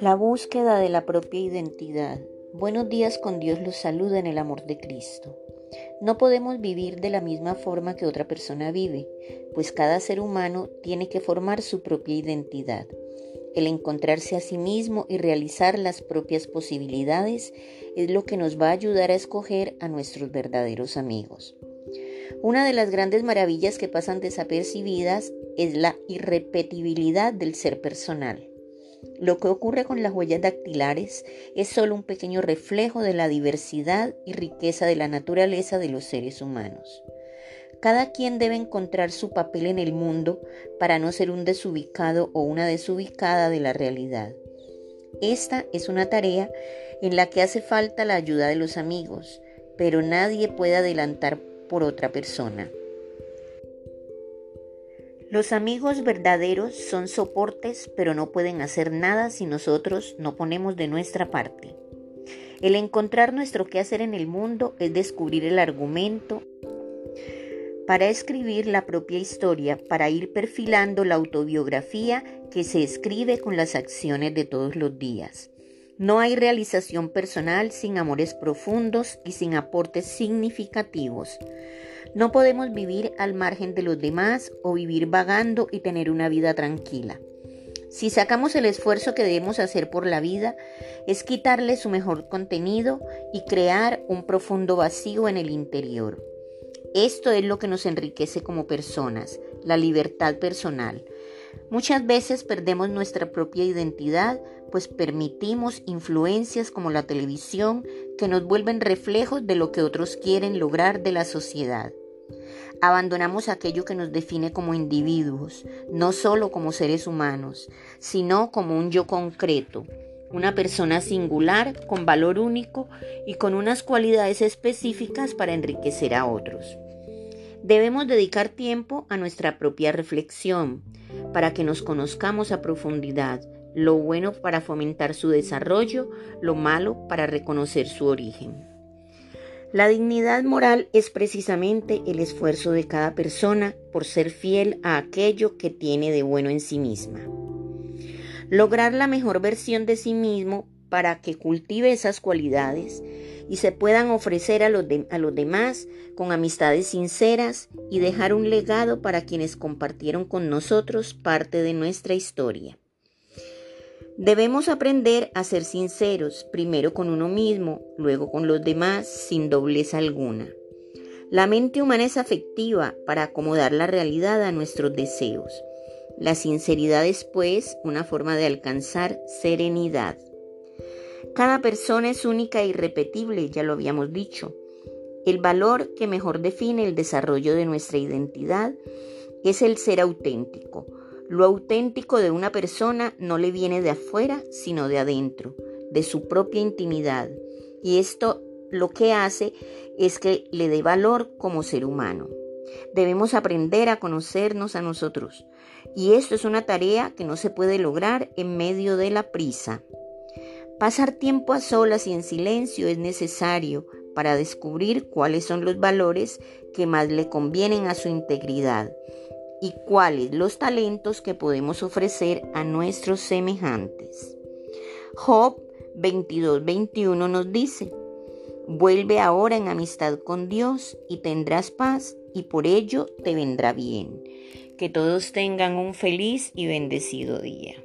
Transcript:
La búsqueda de la propia identidad. Buenos días con Dios los saluda en el amor de Cristo. No podemos vivir de la misma forma que otra persona vive, pues cada ser humano tiene que formar su propia identidad. El encontrarse a sí mismo y realizar las propias posibilidades es lo que nos va a ayudar a escoger a nuestros verdaderos amigos. Una de las grandes maravillas que pasan desapercibidas es la irrepetibilidad del ser personal. Lo que ocurre con las huellas dactilares es solo un pequeño reflejo de la diversidad y riqueza de la naturaleza de los seres humanos. Cada quien debe encontrar su papel en el mundo para no ser un desubicado o una desubicada de la realidad. Esta es una tarea en la que hace falta la ayuda de los amigos, pero nadie puede adelantar por otra persona. Los amigos verdaderos son soportes, pero no pueden hacer nada si nosotros no ponemos de nuestra parte. El encontrar nuestro qué hacer en el mundo es descubrir el argumento para escribir la propia historia, para ir perfilando la autobiografía que se escribe con las acciones de todos los días. No hay realización personal sin amores profundos y sin aportes significativos. No podemos vivir al margen de los demás o vivir vagando y tener una vida tranquila. Si sacamos el esfuerzo que debemos hacer por la vida, es quitarle su mejor contenido y crear un profundo vacío en el interior. Esto es lo que nos enriquece como personas, la libertad personal. Muchas veces perdemos nuestra propia identidad, pues permitimos influencias como la televisión que nos vuelven reflejos de lo que otros quieren lograr de la sociedad. Abandonamos aquello que nos define como individuos, no solo como seres humanos, sino como un yo concreto, una persona singular, con valor único y con unas cualidades específicas para enriquecer a otros. Debemos dedicar tiempo a nuestra propia reflexión para que nos conozcamos a profundidad, lo bueno para fomentar su desarrollo, lo malo para reconocer su origen. La dignidad moral es precisamente el esfuerzo de cada persona por ser fiel a aquello que tiene de bueno en sí misma. Lograr la mejor versión de sí mismo para que cultive esas cualidades y se puedan ofrecer a los, los demás con amistades sinceras y dejar un legado para quienes compartieron con nosotros parte de nuestra historia. Debemos aprender a ser sinceros, primero con uno mismo, luego con los demás, sin doblez alguna. La mente humana es afectiva para acomodar la realidad a nuestros deseos. La sinceridad es, pues, una forma de alcanzar serenidad. Cada persona es única e irrepetible, ya lo habíamos dicho. El valor que mejor define el desarrollo de nuestra identidad es el ser auténtico. Lo auténtico de una persona no le viene de afuera, sino de adentro, de su propia intimidad. Y esto lo que hace es que le dé valor como ser humano. Debemos aprender a conocernos a nosotros. Y esto es una tarea que no se puede lograr en medio de la prisa. Pasar tiempo a solas y en silencio es necesario para descubrir cuáles son los valores que más le convienen a su integridad y cuáles los talentos que podemos ofrecer a nuestros semejantes. Job 22:21 nos dice, vuelve ahora en amistad con Dios y tendrás paz y por ello te vendrá bien. Que todos tengan un feliz y bendecido día.